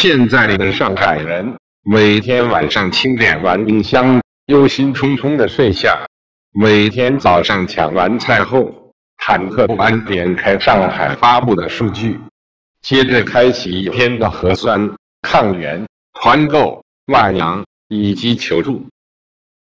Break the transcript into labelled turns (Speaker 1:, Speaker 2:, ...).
Speaker 1: 现在的上海人每天晚上清点完冰箱，忧心忡忡的睡下；每天早上抢完菜后，忐忑不安点开上海发布的数据，接着开启一天的核酸、抗原、团购、外阳以及求助。